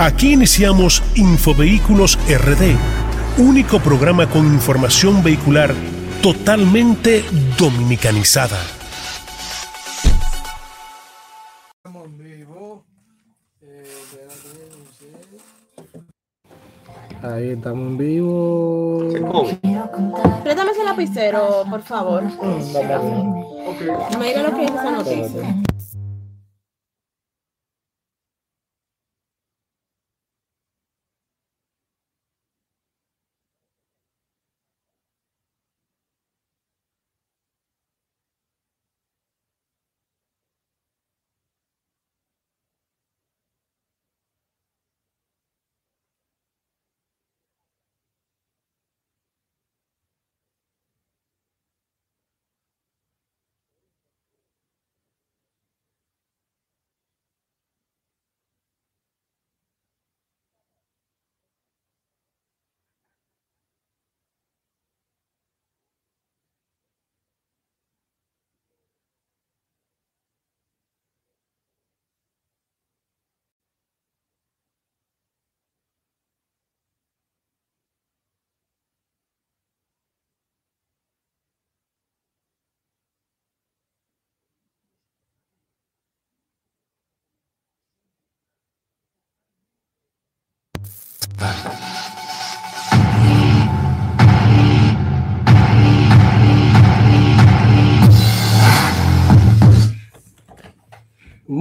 Aquí iniciamos Infovehículos RD, único programa con información vehicular totalmente dominicanizada. Ahí estamos en vivo. Préstame ese lapicero, por favor. Me diga lo que es esa noticia.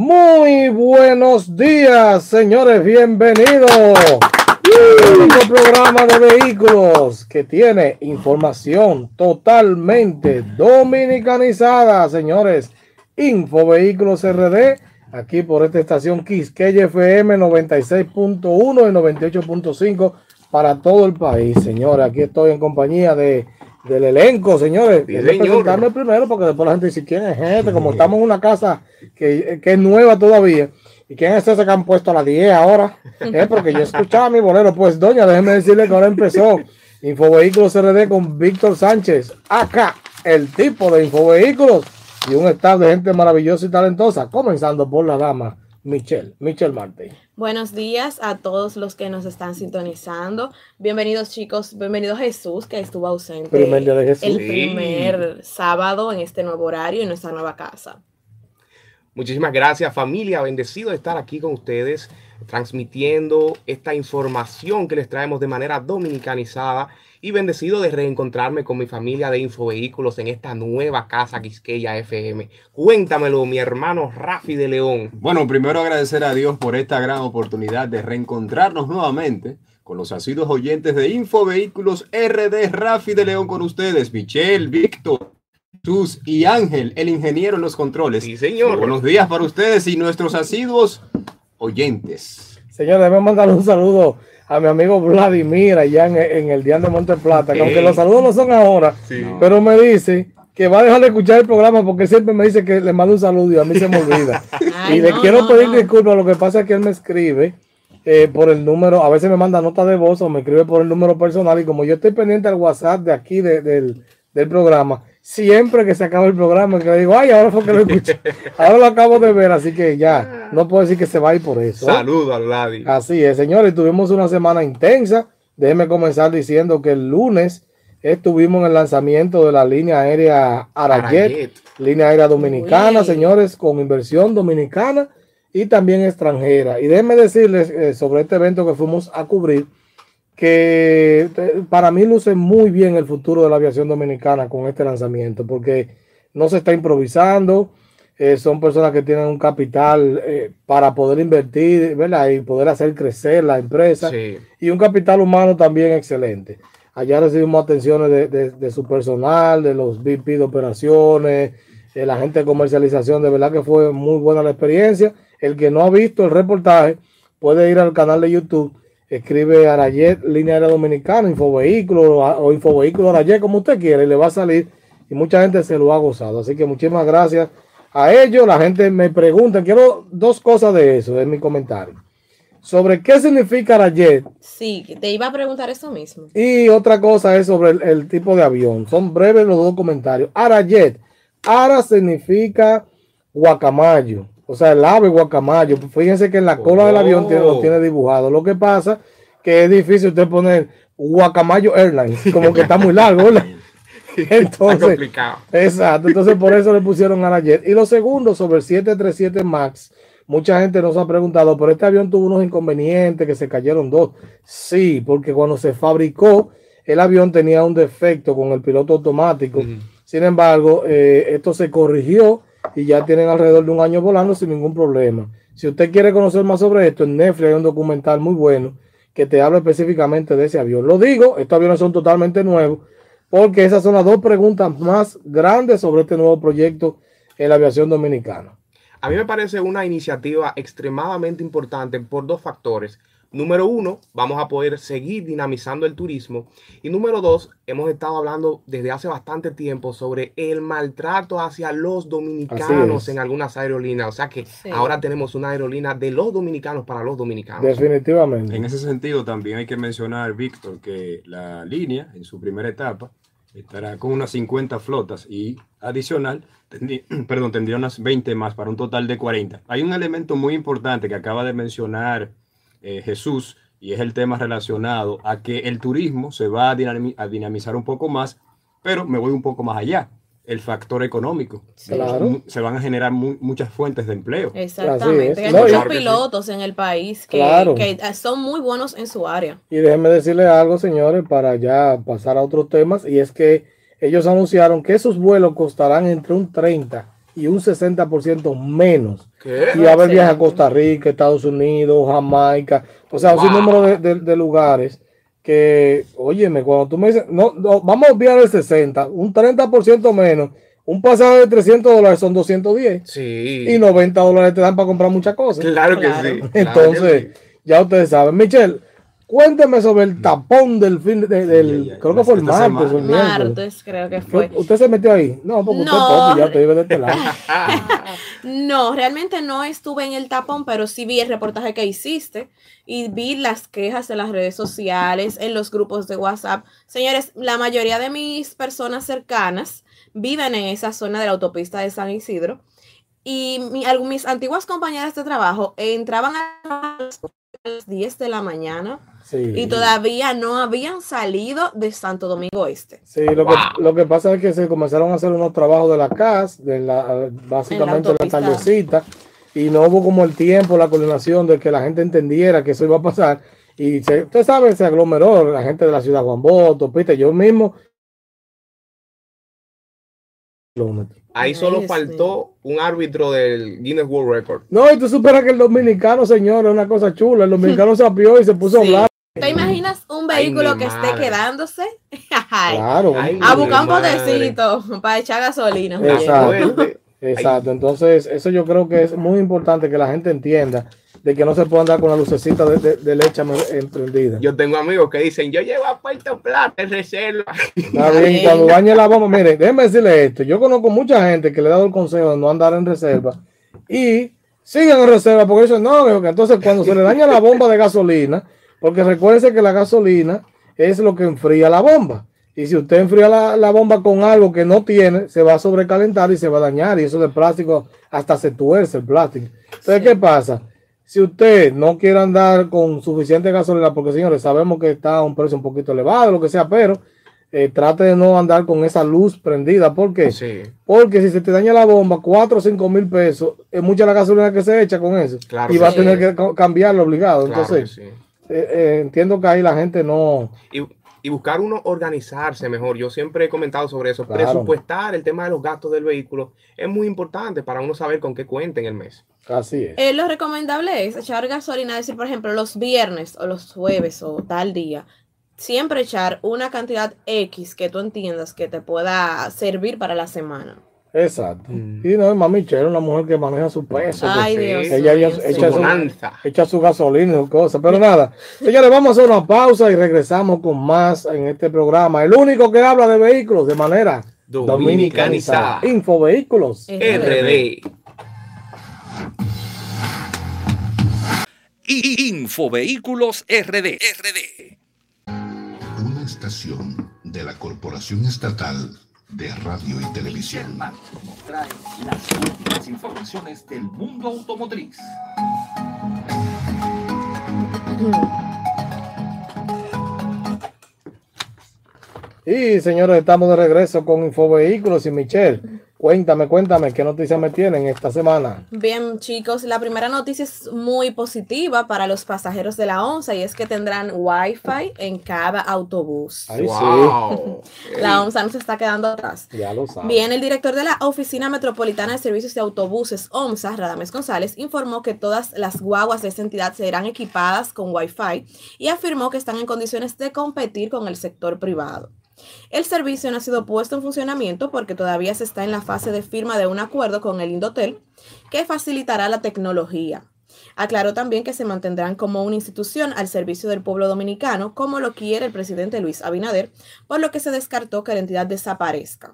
Muy buenos días, señores, bienvenidos este programa de vehículos que tiene información totalmente dominicanizada, señores. Info Vehículos RD, aquí por esta estación Quisqueya FM 96.1 y 98.5 para todo el país, señores. Aquí estoy en compañía de del elenco, señores. Sí, señor. presentarme primero porque después la gente dice quién es este, como estamos en una casa que, que es nueva todavía. ¿Y quién es ese que han puesto a las 10 ahora? Eh, porque yo escuchaba mi bolero. Pues, doña, déjeme decirle que ahora empezó Infovehículos RD con Víctor Sánchez. Acá, el tipo de Infovehículos y un staff de gente maravillosa y talentosa. Comenzando por la dama Michelle, Michelle Martí. Buenos días a todos los que nos están sintonizando. Bienvenidos chicos, bienvenido Jesús que estuvo ausente Primer día de Jesús. el Sí. primer sábado en este nuevo horario en nuestra nueva casa. Muchísimas gracias familia, bendecido de estar aquí con ustedes, transmitiendo esta información que les traemos de manera dominicanizada y bendecido de reencontrarme con mi familia de Infovehículos en esta nueva casa Quisqueya FM. Cuéntamelo, mi hermano Rafi de León. Bueno, primero agradecer a Dios por esta gran oportunidad de reencontrarnos nuevamente con los asiduos oyentes de Infovehículos RD Rafi de León con ustedes, Michelle, Víctor, Jesús y Ángel, el ingeniero en los controles. Sí, señor. Muy buenos días para ustedes y nuestros asiduos oyentes. Señores, déjame mandar un saludo a mi amigo Vladimir allá en, en el Día de Monte Plata, que aunque los saludos no son ahora, Sí. pero me dice que va a dejar de escuchar el programa porque siempre me dice que le mando un saludo y a mí se me olvida. Ay, y le no, quiero no, pedir no. disculpas, lo que pasa es que él me escribe eh, por el número, a veces me manda nota de voz o me escribe por el número personal y como yo estoy pendiente al WhatsApp de aquí de- del, del programa, siempre que se acaba el programa, que le digo, ay, ahora fue que lo escuché, ahora lo acabo de ver, así que ya, no puedo decir que se va a ir por eso. ¿eh? Saludo a Vladi. Así es, señores, tuvimos una semana intensa. Déjenme comenzar diciendo que el lunes estuvimos en el lanzamiento de la línea aérea Arayet. línea aérea dominicana, Uy. señores, con inversión dominicana y también extranjera. Y déjenme decirles eh, sobre este evento que fuimos a cubrir, que eh, para mí luce muy bien el futuro de la aviación dominicana con este lanzamiento, porque no se está improvisando, eh, son personas que tienen un capital eh, para poder invertir, ¿verdad? Y poder hacer crecer la empresa Sí. y un capital humano también excelente. Allá recibimos atenciones de, de- de su personal, de los VP de operaciones, de la gente de comercialización. De verdad que fue muy buena la experiencia. El que no ha visto el reportaje puede ir al canal de YouTube, escribe Arayet, línea aérea dominicana, Infovehículo o Infovehículo Arayet, como usted quiera, y le va a salir. Y mucha gente se lo ha gozado. Así que muchísimas gracias a ellos. La gente me pregunta, quiero dos cosas de eso, en mi comentario. Sobre qué significa Arayet Sí, te iba a preguntar eso mismo. y otra cosa es sobre el, el tipo de avión. Son breves los dos comentarios. Arayet. Ara significa guacamayo. O sea, el ave guacamayo. Fíjense que en la cola del avión tiene, lo Oh. tiene dibujado. Lo que pasa que es difícil usted poner guacamayo Airlines, como que está muy largo, ¿verdad? Está Entonces, complicado. Exacto, entonces por eso le pusieron a la jet. Y lo segundo, sobre el 737 MAX, mucha gente nos ha preguntado, pero este avión tuvo unos inconvenientes, que se cayeron dos. Sí, porque cuando se fabricó, el avión tenía un defecto con el piloto automático. Sin embargo, eh, esto se corrigió y ya tienen alrededor de un año volando sin ningún problema. Si usted quiere conocer más sobre esto, en Netflix hay un documental muy bueno que te habla específicamente de ese avión. Lo digo, estos aviones son totalmente nuevos, porque esas son las dos preguntas más grandes sobre este nuevo proyecto en la aviación dominicana. A mí me parece una iniciativa extremadamente importante por dos factores. Número uno, vamos a poder seguir dinamizando el turismo. Y número dos, hemos estado hablando desde hace bastante tiempo sobre el maltrato hacia los dominicanos en algunas aerolíneas. O sea que Sí. ahora tenemos una aerolínea de los dominicanos para los dominicanos. Definitivamente. En ese sentido, también hay que mencionar, Víctor, que la línea en su primera etapa estará con unas 50 flotas y adicional, tendrí- perdón, tendría unas 20 más para un total de 40. Hay un elemento muy importante que acaba de mencionar eh, Jesús y es el tema relacionado a que el turismo se va a, dinami- a dinamizar un poco más, pero me voy un poco más allá, el factor económico. Claro. Se van a generar mu- muchas fuentes de empleo. Exactamente. Hay No, muchos claro que sí. pilotos en el país que, Claro. que, eh, son muy buenos en su área. Y déjenme decirles algo, señores, para ya pasar a otros temas, y es que ellos anunciaron que esos vuelos costarán entre un 30 y un 60% menos. ¿Qué? Y haber Sí. viajes a Costa Rica, Estados Unidos, Jamaica, o sea, un Wow. número de, de- de lugares que, óyeme, cuando tú me dices, no, no, vamos a enviar el 60, un 30% menos, un pasaje de 300 dólares son 210 Sí. y 90 dólares te dan para comprar muchas cosas. Claro que Claro. sí. claro que Entonces, sí. ya ustedes saben. Michelle, cuénteme sobre el tapón del fin de- del, creo que fue el martes el. Martes creo que fue. ¿Usted se metió ahí? No, porque usted No. pobre, ya te vive de este lado. No, realmente no estuve en el tapón, pero sí vi el reportaje que hiciste y vi las quejas en las redes sociales, en los grupos de WhatsApp. Señores, la mayoría de mis personas cercanas viven en esa zona de la autopista de San Isidro y mi- mis antiguas compañeras de trabajo entraban a las 10 de la mañana Sí. y todavía no habían salido de Santo Domingo Este. Sí, lo, Wow. que, lo que pasa es que se comenzaron a hacer unos trabajos de la CAS, de la, básicamente de la callecita, y no hubo como el tiempo, la coordinación de que la gente entendiera que eso iba a pasar. Y se, usted sabe, se aglomeró la gente de la ciudad Juan Boto, Pite, yo mismo. Ahí solo Dios faltó un árbitro del Guinness World Record. No, y tú superas que el dominicano, señor, es una cosa chula. El dominicano se apió y se puso a hablar. ¿Te imaginas un vehículo que esté quedándose? Ay, Claro. Ay, a buscar un madre. potecito para echar gasolina. Exacto. Entonces, eso yo creo que es muy importante que la gente entienda de que no se puede andar con la lucecita de, de- de leche emprendida. Yo tengo amigos que dicen, yo llevo a Puerto Plata en reserva. Está bien, cuando dañe la bomba, mire, déjeme decirle esto. Yo conozco mucha gente que le he dado el consejo de no andar en reserva y siguen en reserva porque dicen, no, entonces cuando se le daña la bomba de gasolina, porque recuérdense que la gasolina es lo que enfría la bomba. Y si usted enfría la, la bomba con algo que no tiene, se va a sobrecalentar y se va a dañar. Y eso de plástico hasta se tuerce el plástico. Entonces, ¿qué pasa? Si usted no quiere andar con suficiente gasolina, porque señores, sabemos que está a un precio un poquito elevado, lo que sea, pero eh, trate de no andar con esa luz prendida. ¿Por qué? Sí, Porque si se te daña la bomba, 4 o 5 mil pesos, es mucha la gasolina que se echa con eso. Claro y va a tener que ca- cambiarlo obligado. claro Entonces. Eh, eh, entiendo que ahí la gente no. Y, y buscar uno organizarse mejor. Yo siempre he comentado sobre eso. Claro. Presupuestar el tema de los gastos del vehículo es muy importante para uno saber con qué cuenta en el mes. Así es. Eh, lo recomendable es echar gasolina, decir, por ejemplo, los viernes o los jueves o tal día, siempre echar una cantidad X que tú entiendas que te pueda servir para la semana. Exacto. Mm. Y no, mami Michelle es una mujer que maneja su peso. Ay. Dios. Ella sí. echa Su su- echa su gasolina y sus cosas. Pero nada, señores, vamos a hacer una pausa y regresamos con más en este programa. El único que habla de vehículos de manera Dominicanizada. Infovehículos. Eh, RD. y Infovehículos RD. RD. Una estación de la Corporación Estatal de radio y televisión. Trae las últimas informaciones del mundo automotriz. Y señores, estamos de regreso con Infovehículos y Michelle. Cuéntame, cuéntame, ¿qué noticias me tienen esta semana? Bien, chicos, la primera noticia es muy positiva para los pasajeros de la ONSA y es que tendrán Wi-Fi en cada autobús. Ay, Wow. La ONSA no se está quedando atrás. sí, ya lo sabes. Bien, el director de la Oficina Metropolitana de Servicios de Autobuses, OMSA, Radames González, informó que todas las guaguas de esta entidad serán equipadas con Wi-Fi y afirmó que están en condiciones de competir con el sector privado. El servicio no ha sido puesto en funcionamiento porque todavía se está en la fase de firma de un acuerdo con el Indotel que facilitará la tecnología. Aclaró también que se mantendrán como una institución al servicio del pueblo dominicano, como lo quiere el presidente Luis Abinader, por lo que se descartó que la entidad desaparezca.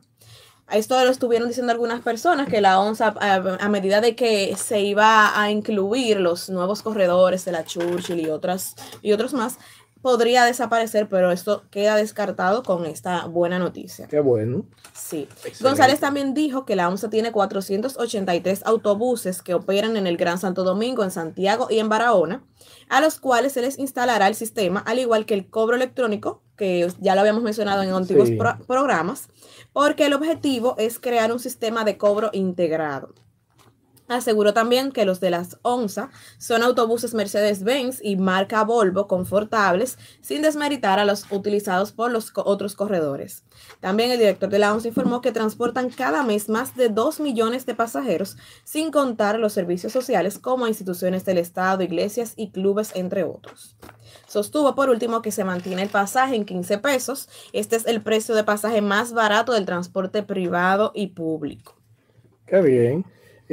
Esto lo estuvieron diciendo algunas personas que la ONSA, a medida de que se iba a incluir los nuevos corredores de la Churchill y, otras, y otros más, podría desaparecer, pero esto queda descartado con esta buena noticia. Qué bueno. Sí. Excelente. González también dijo que la ONSA tiene 483 autobuses que operan en el Gran Santo Domingo, en Santiago y en Barahona, a los cuales se les instalará el sistema, al igual que el cobro electrónico, que ya lo habíamos mencionado en antiguos Sí. pro- programas, porque el objetivo es crear un sistema de cobro integrado. Aseguró también que los de las ONSA son autobuses Mercedes-Benz y marca Volvo confortables, sin desmeritar a los utilizados por los otros corredores. También el director de la ONSA informó que transportan cada mes más de 2 millones de pasajeros, sin contar los servicios sociales como instituciones del Estado, iglesias y clubes, entre otros. Sostuvo por último que se mantiene el pasaje en 15 pesos. Este es el precio de pasaje más barato del transporte privado y público. Qué bien.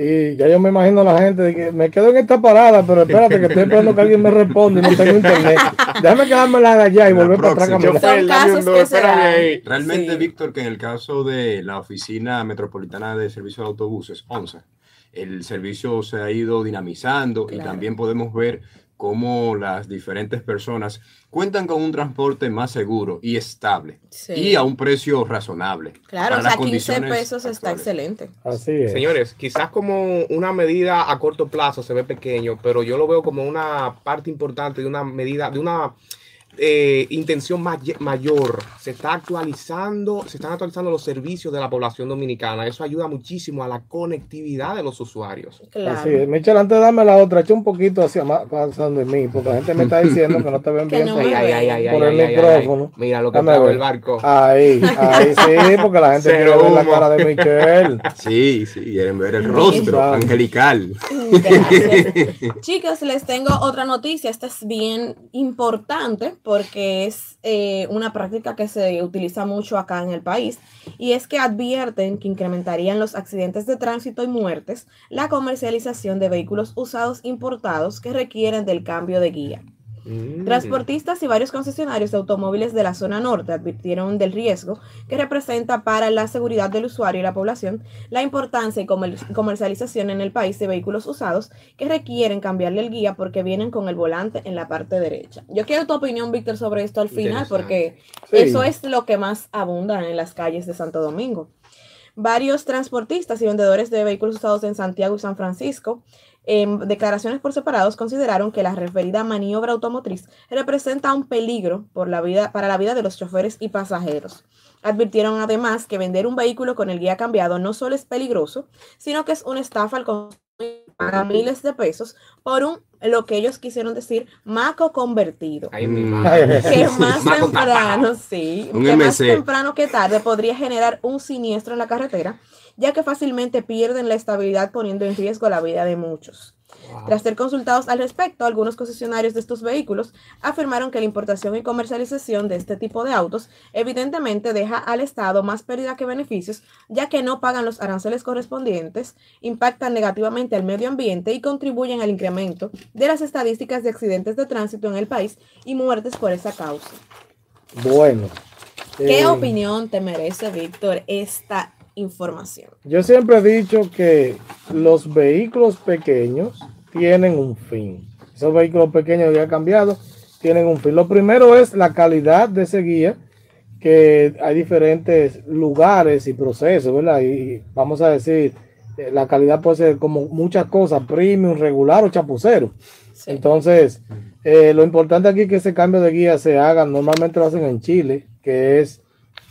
Y ya yo me imagino a la gente de que me quedo en esta parada, pero espérate que estoy esperando que alguien me responda y no tengo internet. Déjame quedarme la de allá y La volver para atrás ahí. Realmente, Sí. Víctor, que en el caso de la Oficina Metropolitana de Servicio de Autobuses, ONSA, el servicio se ha ido dinamizando y también podemos ver cómo las diferentes personas cuentan con un transporte más seguro y estable Sí. y a un precio razonable. Claro, o sea, 15 condiciones pesos está excelente. Así es. Señores, quizás como una medida a corto plazo se ve pequeño, pero yo lo veo como una parte importante de una medida, de una eh, intención may- mayor. Se está actualizando, se están actualizando los servicios de la población dominicana. Eso ayuda muchísimo a la conectividad de los usuarios. Claro. Así es. Michelle, antes de darme la otra, echa un poquito hacia más pasando de mí, porque la gente me está diciendo que no te ven bien no por, me Ay, ay, ay, ay, por ay, el micrófono. Mira lo que Dame el barco. Ahí, ahí sí, porque la gente quiere ver la cara de Michelle. Sí, sí, quieren ver el rostro angelical. Gracias. Chicos, les tengo otra noticia. Esta es bien importante porque es eh, una práctica que se utiliza mucho acá en el país y es que advierten que incrementarían los accidentes de tránsito y muertes la comercialización de vehículos usados importados que requieren del cambio de guía. Mm. Transportistas y varios concesionarios de automóviles de la zona norte advirtieron del riesgo que representa para la seguridad del usuario y la población la importancia y comer- comercialización en el país de vehículos usados que requieren cambiarle el guía porque vienen con el volante en la parte derecha. Yo quiero tu opinión, Víctor, sobre esto al final porque Sí. eso es lo que más abunda en las calles de Santo Domingo. Varios transportistas y vendedores de vehículos usados en Santiago y San Francisco, en declaraciones por separados, consideraron que la referida maniobra automotriz representa un peligro por la vida, para la vida de los choferes y pasajeros. Advirtieron además que vender un vehículo con el guía cambiado no solo es peligroso, sino que es una estafa al consumidor paga miles de pesos por un, lo que ellos quisieron decir, maco convertido Ay, mi Mm. madre. que más Maco temprano, sí, Un que más MC. temprano que tarde podría generar un siniestro en la carretera, ya que fácilmente pierden la estabilidad poniendo en riesgo la vida de muchos. Wow. Tras ser consultados al respecto, algunos concesionarios de estos vehículos afirmaron que la importación y comercialización de este tipo de autos evidentemente deja al Estado más pérdida que beneficios, ya que no pagan los aranceles correspondientes, impactan negativamente al medio ambiente y contribuyen al incremento de las estadísticas de accidentes de tránsito en el país y muertes por esa causa. Bueno. ¿Qué eh, opinión te merece, Víctor, esta información? Yo siempre he dicho que los vehículos pequeños tienen un fin. Esos vehículos pequeños ya cambiado tienen un fin. Lo primero es la calidad de ese guía que hay diferentes lugares y procesos, ¿verdad? Y vamos a decir, eh, la calidad puede ser como muchas cosas, premium, regular o chapucero. Sí. Entonces, eh, lo importante aquí es que ese cambio de guía se haga, normalmente lo hacen en Chile, que es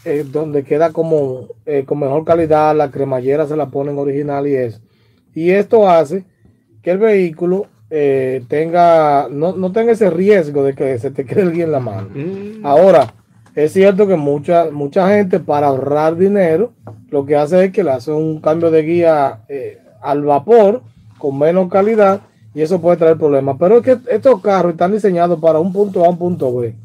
eh, donde queda como eh, con mejor calidad, la cremallera se la ponen original y eso. Y esto hace que el vehículo eh, tenga, no, no tenga ese riesgo de que se te quede el guía en la mano. Mm. Ahora, es cierto que mucha, mucha gente para ahorrar dinero, lo que hace es que le hace un cambio de guía eh, al vapor con menos calidad y eso puede traer problemas. Pero es que estos carros están diseñados para un punto A a un punto B.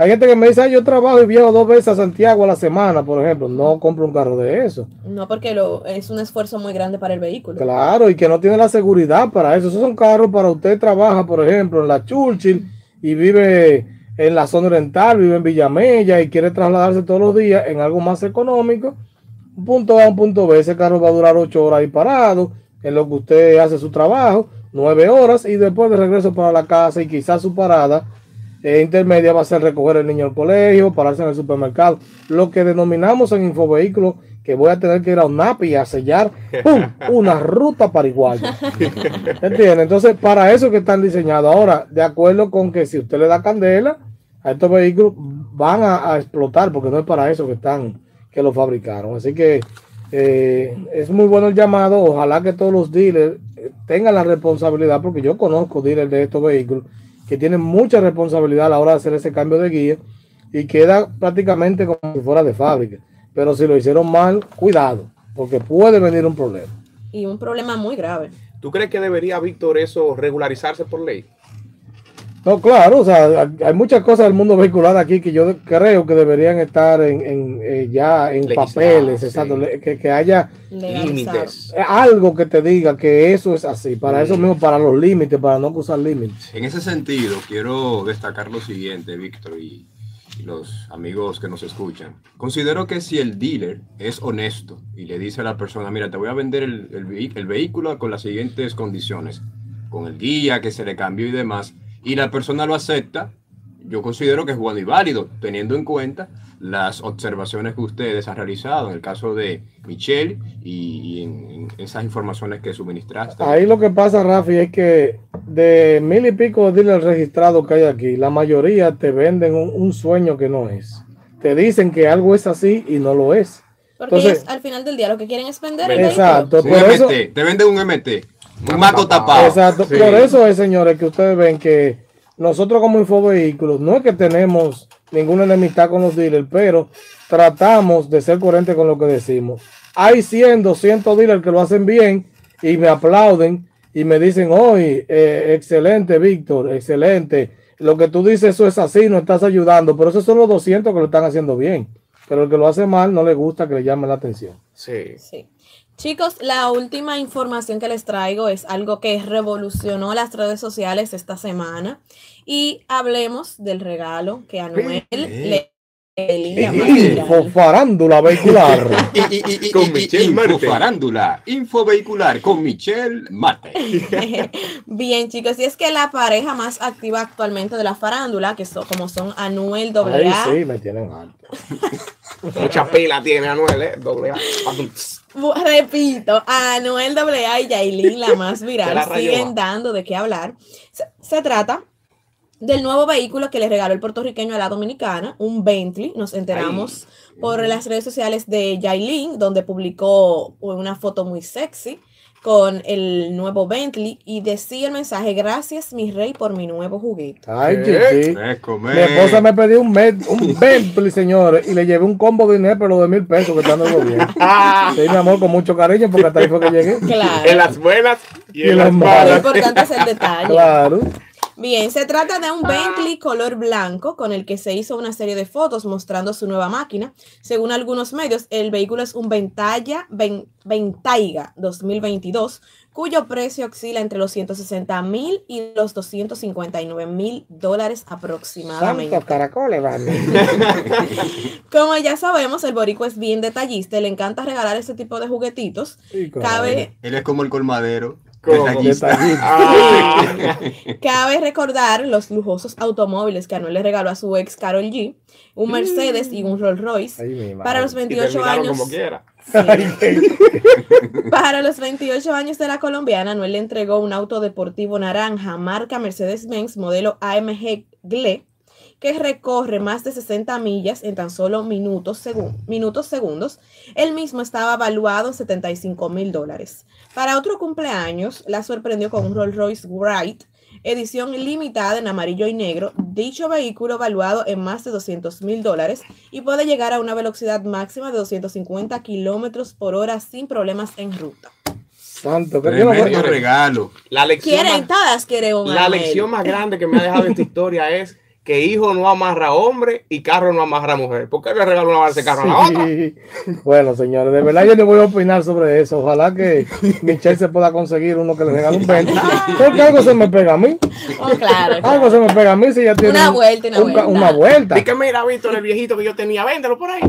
Hay gente que me dice, "Ay, yo trabajo y viajo dos veces a Santiago a la semana, por ejemplo. No compro un carro de eso. No, porque lo, es un esfuerzo muy grande para el vehículo. Claro, y que no tiene la seguridad para eso. Esos son carros para usted trabaja, por ejemplo, en la Churchill y vive en la zona oriental, vive en Villamella y quiere trasladarse todos los días en algo más económico. Un punto A, un punto B. Ese carro va a durar ocho horas ahí parado, en lo que usted hace su trabajo, nueve horas y después de regreso para la casa y quizás su parada eh, intermedia va a ser recoger el niño al colegio, pararse en el supermercado. Lo que denominamos en Infovehículos que voy a tener que ir a UNAPI a sellar ¡pum! una ruta paraguaya. ¿Entiendes? Entonces, para eso que están diseñados. Ahora, de acuerdo con que si usted le da candela, a estos vehículos van a, a explotar, porque no es para eso que están, que lo fabricaron. Así que eh, es muy bueno el llamado. Ojalá que todos los dealers eh, tengan la responsabilidad, porque yo conozco dealers de estos vehículos que tienen mucha responsabilidad a la hora de hacer ese cambio de guía y queda prácticamente como si fuera de fábrica. Pero si lo hicieron mal, cuidado, porque puede venir un problema. Y un problema muy grave. ¿Tú crees que debería, Víctor, eso regularizarse por ley? No, claro, o sea, hay muchas cosas del mundo vehicular aquí que yo creo que deberían estar en, en, eh, ya en papeles, sí. exacto, le- que, que haya. Límites. algo que te diga que eso es así, para eso mismo, para los límites, para no cruzar límites. En ese sentido, quiero destacar lo siguiente, Víctor, y, y los amigos que nos escuchan. Considero que si el dealer es honesto y le dice a la persona, mira, te voy a vender el, el el vehículo con las siguientes condiciones, con el guía que se le cambió y demás, y la persona lo acepta, yo considero que es bueno y válido, teniendo en cuenta las observaciones que ustedes han realizado en el caso de Michelle y, y en, en esas informaciones que suministraste. Ahí lo que pasa, Rafi, es que de mil y pico de dealers registrados que hay aquí, la mayoría te venden un, un sueño que no es. Te dicen que algo es así y no lo es. Porque Entonces- ellos al final del día lo que quieren es vender el Exacto, Un por MT, eso, te vende un MT, un maco tapado. exacto, Sí. por eso es, señores, que ustedes ven que nosotros como Infovehículos no es que tenemos ninguna enemistad con los dealers, pero tratamos de ser coherentes con lo que decimos. Hay 100, 200 dealers que lo hacen bien y me aplauden y me dicen, hoy, excelente, Víctor, excelente. Lo que tú dices, eso es así, no estás ayudando, pero esos son los 200 que lo están haciendo bien. Pero el que lo hace mal no le gusta que le llame la atención. Sí. Sí. Chicos, la última información que les traigo es algo que revolucionó las redes sociales esta semana. Y hablemos del regalo que Anuel le le- Info farándula vehicular. Y, y, y, y, Con Michelle info Marte. farándula, info vehicular con Michelle Mate. Bien, chicos, y es que la pareja más activa actualmente de la farándula, que son como son Anuel Ahí AA, sí, me tienen alto. Mucha pila tiene Anuel, ¿eh? Doble A. Repito, Anuel AA y Yailin, la más la viral, siguen dando de qué hablar. Se, se trata del nuevo vehículo que le regaló el puertorriqueño a la dominicana, un Bentley. Nos enteramos por las redes sociales de Yailin, donde publicó una foto muy sexy con el nuevo Bentley y decía el mensaje, gracias mi rey por mi nuevo juguete. Ay, ¿Qué? chichi. Mi esposa me pidió un, un Bentley, señores, y le llevé un combo de dinero, pero de mil pesos que está en el gobierno. Sí, mi amor, con mucho cariño, porque hasta ahí fue que llegué. Claro. En las buenas y, Y en las las Lo malas. malas. importante es el detalle. Claro. Bien, se trata de un Bentley color blanco con el que se hizo una serie de fotos mostrando su nueva máquina. Según algunos medios, el vehículo es un Ventaya, Ven- Ventaiga 2022, cuyo precio oscila entre los 160 mil y los 259 mil dólares aproximadamente. Santos caracoles, vale. Como ya sabemos, el boricua es bien detallista y le encanta regalar este tipo de juguetitos. Sí, claro. Cabe, Él es como el colmadero. Ah. Cabe recordar los lujosos automóviles que Anuel le regaló a su ex Carol G, un Mercedes y un Rolls Royce. Ay. Para los Y 28 terminaron años. como quiera. Para los 28 años de la colombiana, Anuel le entregó un auto deportivo naranja marca Mercedes-Benz modelo AMG GLE que recorre más de 60 millas en tan solo minutos, segun- minutos segundos. El mismo estaba valuado en 75 mil dólares. Para otro cumpleaños, la sorprendió con un Rolls Royce Wright, edición limitada en amarillo y negro. Dicho vehículo valuado en más de 200 mil dólares y puede llegar a una velocidad máxima de 250 kilómetros por hora sin problemas en ruta. Santo, que no regalo. La lección, Quieren, más, todas quieren un la lección más grande que me ha dejado esta historia es que hijo no amarra hombre y carro no amarra mujer. ¿Por qué le regalo una vez carro a la otra? Sí. Bueno, señores, de verdad yo no voy a opinar sobre eso. Ojalá que Michelle se pueda conseguir uno que le regale un 20. Porque algo se me pega a mí. Oh, claro. Algo se me pega a mí si ya tiene Una un- vuelta, una un vuelta. una vuelta. Di que mira, Víctor, el viejito que yo tenía, véndelo por ahí.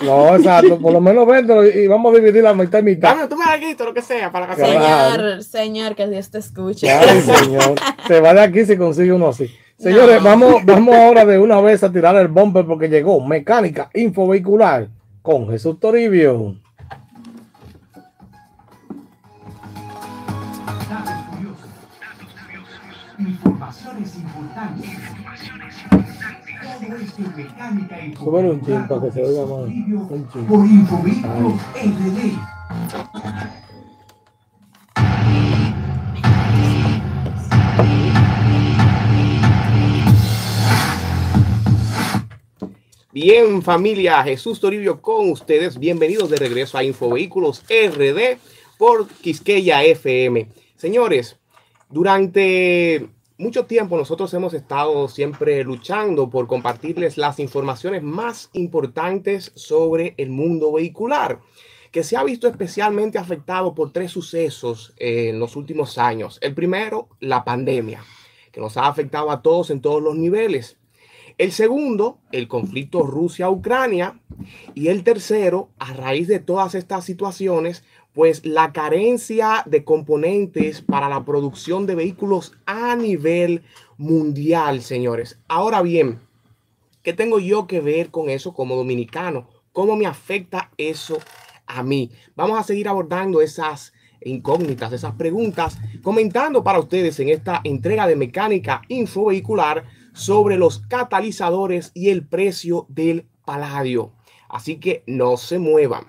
No, exacto. Por lo menos véndelo y vamos a dividir la mitad y mitad. Dame, tú me das lo que sea, para la casa. Señor, señor, que Dios te escuche. Ay, señor. Se va de aquí si consigue uno así. Señores, No. vamos, vamos ahora de una vez a tirar el bumper porque llegó mecánica infovehicular con Jesús Toribio. Datos curiosos. Informaciones importantes. Todo esto en mecánica y un chin para que se oiga más. Un chin. Por Infovehículos RD. Bien, familia, Jesús Toribio con ustedes. Bienvenidos de regreso a Infovehículos RD por Quisqueya FM. Señores, durante mucho tiempo nosotros hemos estado siempre luchando por compartirles las informaciones más importantes sobre el mundo vehicular, que se ha visto especialmente afectado por tres sucesos en los últimos años. El primero, la pandemia, que nos ha afectado a todos en todos los niveles. El segundo, el conflicto Rusia-Ucrania. Y el tercero, a raíz de todas estas situaciones, pues la carencia de componentes para la producción de vehículos a nivel mundial, señores. Ahora bien, ¿qué tengo yo que ver con eso como dominicano? ¿Cómo me afecta eso a mí? Vamos a seguir abordando esas incógnitas, esas preguntas, comentando para ustedes en esta entrega de mecánica infovehicular sobre los catalizadores y el precio del paladio. Así que no se muevan.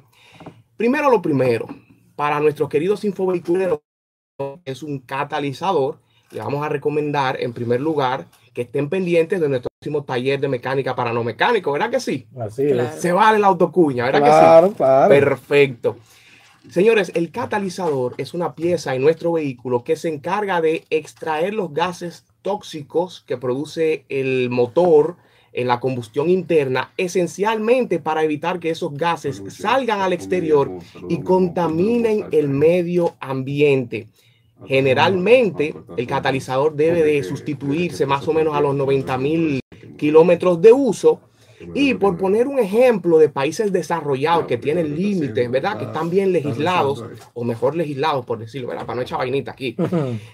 Primero lo primero, para nuestros queridos infovehiculeros es un catalizador. Le vamos a recomendar en primer lugar que estén pendientes de nuestro próximo taller de mecánica para no mecánicos, ¿verdad que sí? Así Claro. es. Se vale la autocuña, ¿verdad que sí? Claro, claro. Perfecto. Señores, el catalizador es una pieza en nuestro vehículo que se encarga de extraer los gases tóxicos que produce el motor en la combustión interna, esencialmente para evitar que esos gases salgan al exterior y contaminen el medio ambiente. Generalmente, el catalizador debe de sustituirse más o menos a los 90 mil kilómetros de uso. Y por poner un ejemplo de países desarrollados que tienen límites, ¿verdad? Que están bien legislados, o mejor legislados, por decirlo, ¿verdad? Para no echar vainita aquí.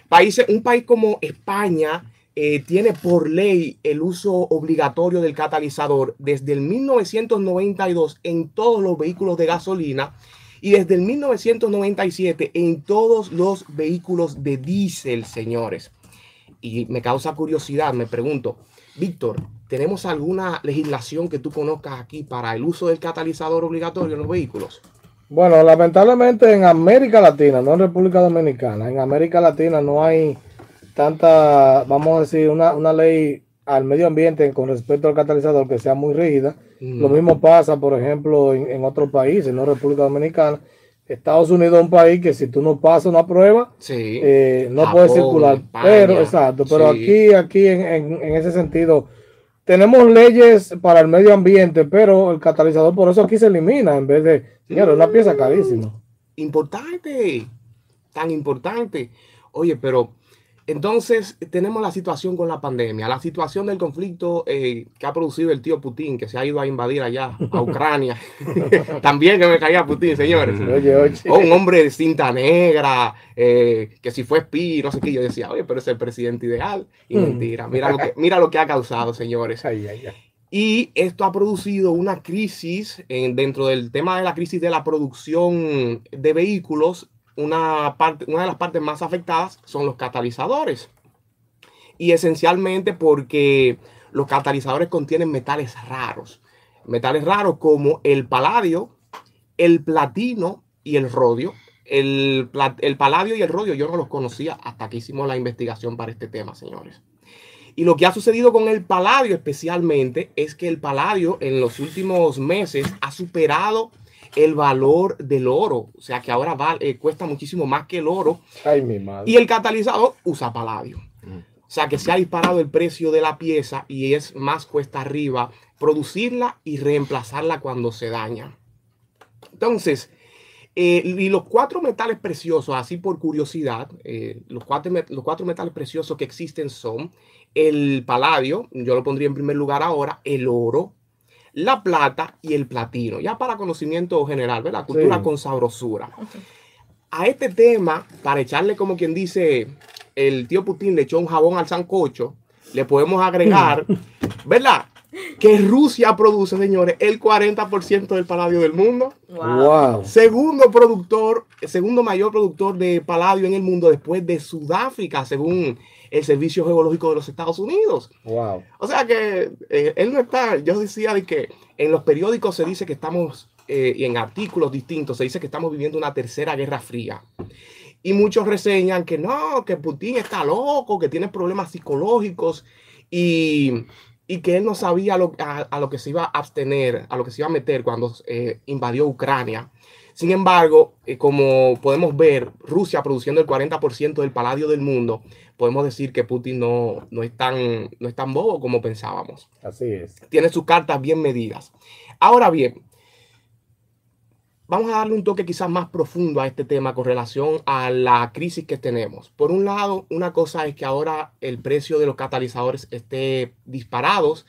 Países, un país como España eh, tiene por ley el uso obligatorio del catalizador desde el 1992 en todos los vehículos de gasolina y desde el 1997 en todos los vehículos de diésel, señores. Y me causa curiosidad, me pregunto, Víctor, ¿tenemos alguna legislación que tú conozcas aquí para el uso del catalizador obligatorio en los vehículos? Bueno, lamentablemente en América Latina, no en República Dominicana, en América Latina no hay tanta, vamos a decir, una, una ley al medio ambiente con respecto al catalizador que sea muy rígida. Mm. Lo mismo pasa, por ejemplo, en, en otros países, no República Dominicana. Estados Unidos es un país que si tú no pasas una prueba, Sí. eh, no Japón, puedes circular. España, pero, exacto, pero sí. aquí, aquí en, en- en ese sentido, tenemos leyes para el medio ambiente, pero el catalizador por eso aquí se elimina en vez de, señores, una pieza carísima. importante, tan importante. Oye, pero Entonces, tenemos la situación con la pandemia, la situación del conflicto eh, que ha producido el tío Putin, que se ha ido a invadir allá a Ucrania. También que me caía Putin, señores. Oye, oye. O un hombre de cinta negra, eh, que si fue espía, no sé qué. Yo decía, oye, pero es el presidente ideal. Y Mm. mentira, mira lo, que, mira lo que ha causado, señores. Ay, ay, ay. Y esto ha producido una crisis en- dentro del tema de la crisis de la producción de vehículos. Una, parte, una de las partes más afectadas son los catalizadores. Y esencialmente porque los catalizadores contienen metales raros. Metales raros como el paladio, el platino y el rodio. El, el paladio y el rodio yo no los conocía hasta que hicimos la investigación para este tema, señores. Y lo que ha sucedido con el paladio especialmente es que el paladio en los últimos meses ha superado el valor del oro. O sea que ahora va- eh, cuesta muchísimo más que el oro. Ay, mi madre. Y el catalizador usa paladio. O sea que se ha disparado el precio de la pieza y es más cuesta arriba producirla y reemplazarla cuando se daña. Entonces, eh, y los cuatro metales preciosos, así por curiosidad, eh, los, cuatro, los cuatro metales preciosos que existen son el paladio, yo lo pondría en primer lugar ahora, el oro, la plata y el platino. Ya para conocimiento general, ¿verdad? Cultura Sí. con sabrosura. A este tema, para echarle como quien dice, el tío Putin le echó un jabón al sancocho, le podemos agregar, ¿verdad? Que Rusia produce, señores, el 40% del paladio del mundo. Wow. Segundo productor, segundo mayor productor de paladio en el mundo después de Sudáfrica, según el Servicio Geológico de los Estados Unidos. Wow. O sea que eh, él no está, yo decía de que en los periódicos se dice que estamos, eh, y en artículos distintos se dice que estamos viviendo una tercera guerra fría. Y muchos reseñan que no, que Putin está loco, que tiene problemas psicológicos y, y que él no sabía lo- a, a lo que se iba a abstener, a lo que se iba a meter cuando eh, invadió Ucrania. Sin embargo, eh, como podemos ver, Rusia produciendo el 40% del paladio del mundo, podemos decir que Putin no, no, es tan, no es tan bobo como pensábamos. Así es. Tiene sus cartas bien medidas. Ahora bien, vamos a darle un toque quizás más profundo a este tema con relación a la crisis que tenemos. Por un lado, una cosa es que ahora el precio de los catalizadores esté disparados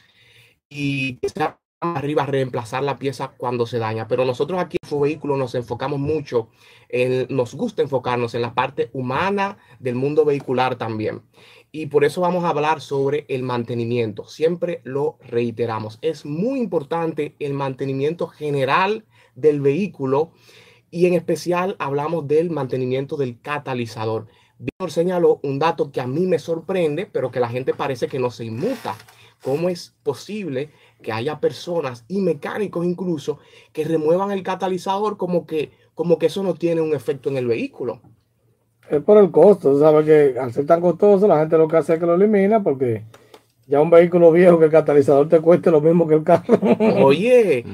y que sea arriba reemplazar la pieza cuando se daña. Pero nosotros aquí en vehículo nos enfocamos mucho, en, nos gusta enfocarnos en la parte humana del mundo vehicular también. Y por eso vamos a hablar sobre el mantenimiento. Siempre lo reiteramos. Es muy importante el mantenimiento general del vehículo y en especial hablamos del mantenimiento del catalizador. Víctor señaló un dato que a mí me sorprende, pero que la gente parece que no se inmuta. ¿Cómo es posible que haya personas y mecánicos incluso que remuevan el catalizador como que, como que eso no tiene un efecto en el vehículo? Es por el costo. Tú sabes que al ser tan costoso, la gente lo que hace es que lo elimina porque ya un vehículo viejo que el catalizador te cueste lo mismo que el carro. Oye,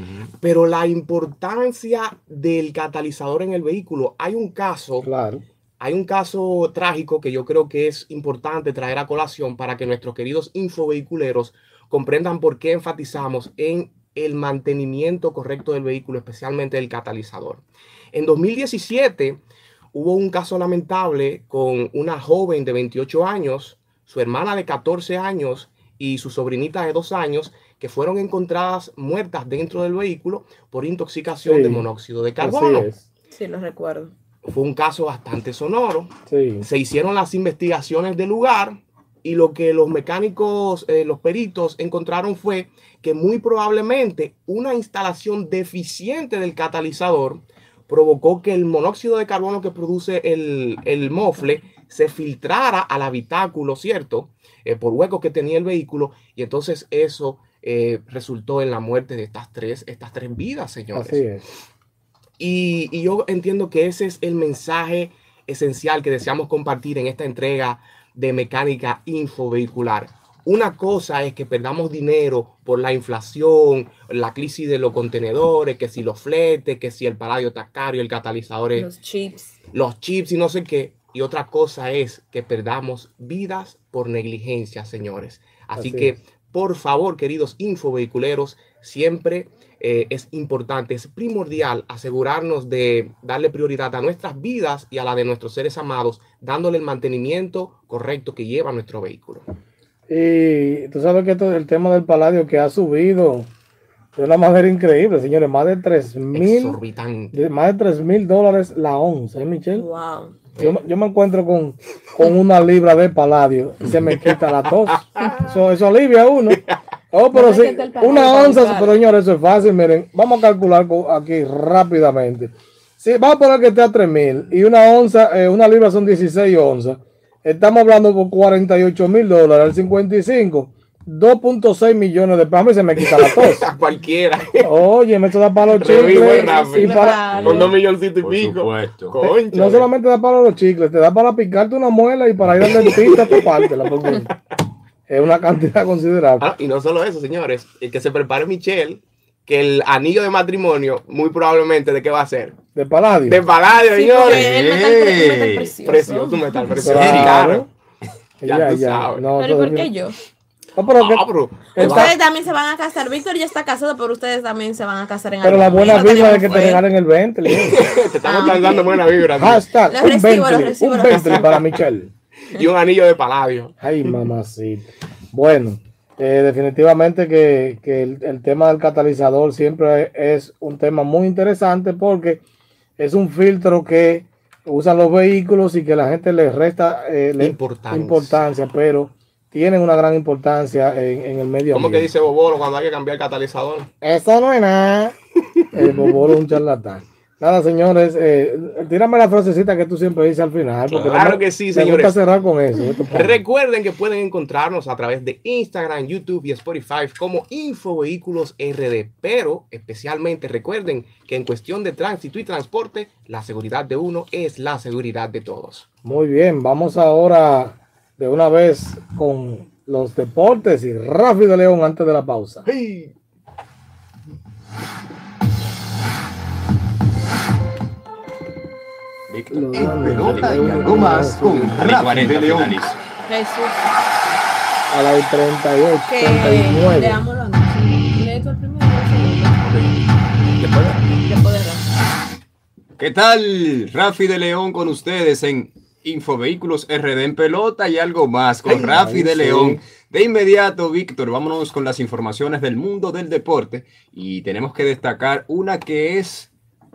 pero la importancia del catalizador en el vehículo, hay un caso, claro. hay un caso trágico que yo creo que es importante traer a colación para que nuestros queridos infovehiculeros comprendan por qué enfatizamos en el mantenimiento correcto del vehículo, especialmente del catalizador. En 2017 hubo un caso lamentable con una joven de 28 años, su hermana de 14 años y su sobrinita de 2 años que fueron encontradas muertas dentro del vehículo por intoxicación Sí. de monóxido de carbono. Así es. Sí, lo recuerdo. Fue un caso bastante sonoro. Sí. Se hicieron las investigaciones del lugar y lo que los mecánicos, eh, los peritos encontraron fue que muy probablemente una instalación deficiente del catalizador provocó que el monóxido de carbono que produce el, el mofle se filtrara al habitáculo, ¿cierto? Eh, por huecos que tenía el vehículo y entonces eso eh, resultó en la muerte de estas tres, estas tres vidas, señores. Así es. Y, y yo entiendo que ese es el mensaje esencial que deseamos compartir en esta entrega de mecánica infovehicular. Una cosa es que perdamos dinero por la inflación, la crisis de los contenedores, que si los fletes, que si el paladio está caro y el catalizador es Los chips. los chips y no sé qué. Y otra cosa es que perdamos vidas por negligencia, señores. Así, Así que es. por favor, queridos infovehiculeros, siempre eh, es importante, es primordial asegurarnos de darle prioridad a nuestras vidas y a la de nuestros seres amados, dándole el mantenimiento correcto que lleva nuestro vehículo. Y tú sabes que esto es el tema del paladio que ha subido de una manera increíble, señores. Más de 3 mil, más de 3 mil dólares la onza, ¿eh, Michelle? Wow. Yo, me- yo me encuentro con, con una libra de paladio y se me quita la tos. Eso, eso alivia a uno. Oh, pero No sí, una onza, pero señores, eso es fácil. Miren, vamos a calcular aquí rápidamente. Sí, vamos a poner que esté a 3 mil y una onza, eh, una libra son 16 onzas. Estamos hablando por 48 mil dólares, el 55, 2.6 millones de pesos. A mí se me quita la tos. A cualquiera. Oye, me esto da para los chicles. y para- Con dos milloncitos y Por pico. supuesto. Concha. no solamente da para los chicles, te da para picarte una muela y para ir al dentista topártela, porque es una cantidad considerable. Ah, y no solo eso, señores. El que se prepare Michelle, que el anillo de matrimonio, muy probablemente, ¿de qué va a ser? De paladio. De paladio, Sí, señores. el metal, metal precioso. Precioso metal, precioso. Claro. Ya, Ya tú ya. sabes. No, Pero ¿y todo por qué yo? No, pero, que- Ah, pero- Está- Ustedes también se van a casar. Víctor ya está casado, pero ustedes también se van a casar en pero la buena vibra de que te regalen el Bentley. ¿eh? Te estamos Ah, dando buena vibra. Hashtag, Lo un Bentley, recibo, un Bentley para Michelle. Y un anillo de paladio. Ay, mamacita. Bueno, eh, definitivamente que, que el, el tema del catalizador siempre es un tema muy interesante porque es un filtro que usan los vehículos y que la gente le resta eh, le- Importancia. importancia, pero tienen una gran importancia en, en el medio ¿Cómo que ambiente. dice Bobolo cuando hay que cambiar el catalizador? Eso no es nada. El bobolo es un charlatán. Nada, señores, eh, tírame la frasecita que tú siempre dices al final. Porque Claro no que sí, señores. cerrar con eso. Recuerden que pueden encontrarnos a través de Instagram, YouTube y Spotify como Infovehículos RD. Pero especialmente recuerden que en cuestión de tránsito y transporte, la seguridad de uno es la seguridad de todos. Muy bien, vamos ahora de una vez con los deportes y Rafi de León antes de la pausa. Víctor. Pelota y algo más con Rafi 40 de León. Jesús. A la de 38, Que 39. leámoslo antes. Lee tú el primero y el segundo. Después de Rafa. ¿Qué tal? Rafi de León con ustedes en Infovehículos RD en pelota y algo más con Ay, Rafi de sí. León. De inmediato, Víctor, vámonos con las informaciones del mundo del deporte y tenemos que destacar una que es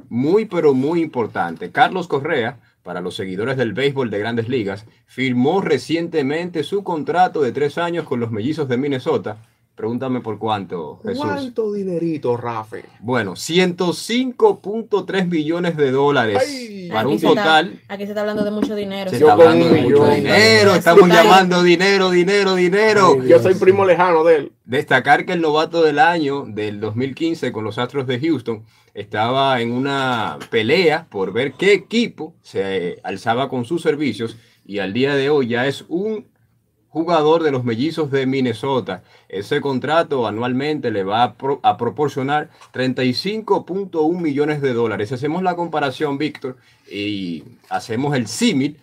muy pero muy importante. Carlos Correa, para los seguidores del béisbol de grandes ligas, firmó recientemente su contrato de tres años con los mellizos de Minnesota. Pregúntame por cuánto, Jesús. ¿Cuánto dinerito, Rafi? Bueno, 105.3 millones de dólares Ay. para Aquí un está- total. aquí se está hablando de mucho dinero. Se Yo está hablando de mucho dinero, estamos llamando dinero, dinero, dinero. Ay, Yo soy primo lejano de él. Destacar que el novato del año del 2015 con los Astros de Houston estaba en una pelea por ver qué equipo se alzaba con sus servicios y al día de hoy ya es un jugador de los mellizos de Minnesota. Ese contrato anualmente le va a, pro- a proporcionar 35.1 millones de dólares. Si hacemos la comparación, Víctor, y hacemos el símil,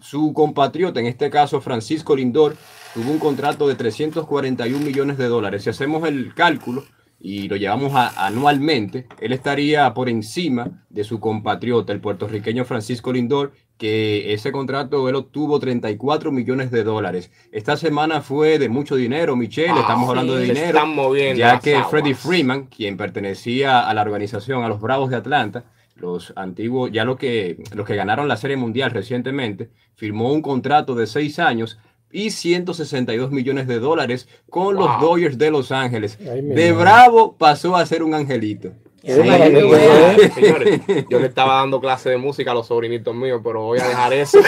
su compatriota, en este caso Francisco Lindor, tuvo un contrato de 341 millones de dólares. Si hacemos el cálculo y lo llevamos a- anualmente, él estaría por encima de su compatriota, el puertorriqueño Francisco Lindor, que ese contrato él obtuvo 34 millones de dólares. Esta semana fue de mucho dinero, Michelle, Ah, estamos hablando de Se dinero están moviendo. ya que aguas. Freddie Freeman, quien pertenecía a la organización, a los Bravos de Atlanta, los antiguos, ya lo que, los que ganaron la Serie Mundial recientemente, firmó un contrato de seis años y 162 millones de dólares con los Wow. Dodgers de Los Ángeles. Ay, de. Bravo pasó a ser un angelito. Sí, veas. señores, yo le estaba dando clase de música a los sobrinitos míos, pero voy a dejar eso.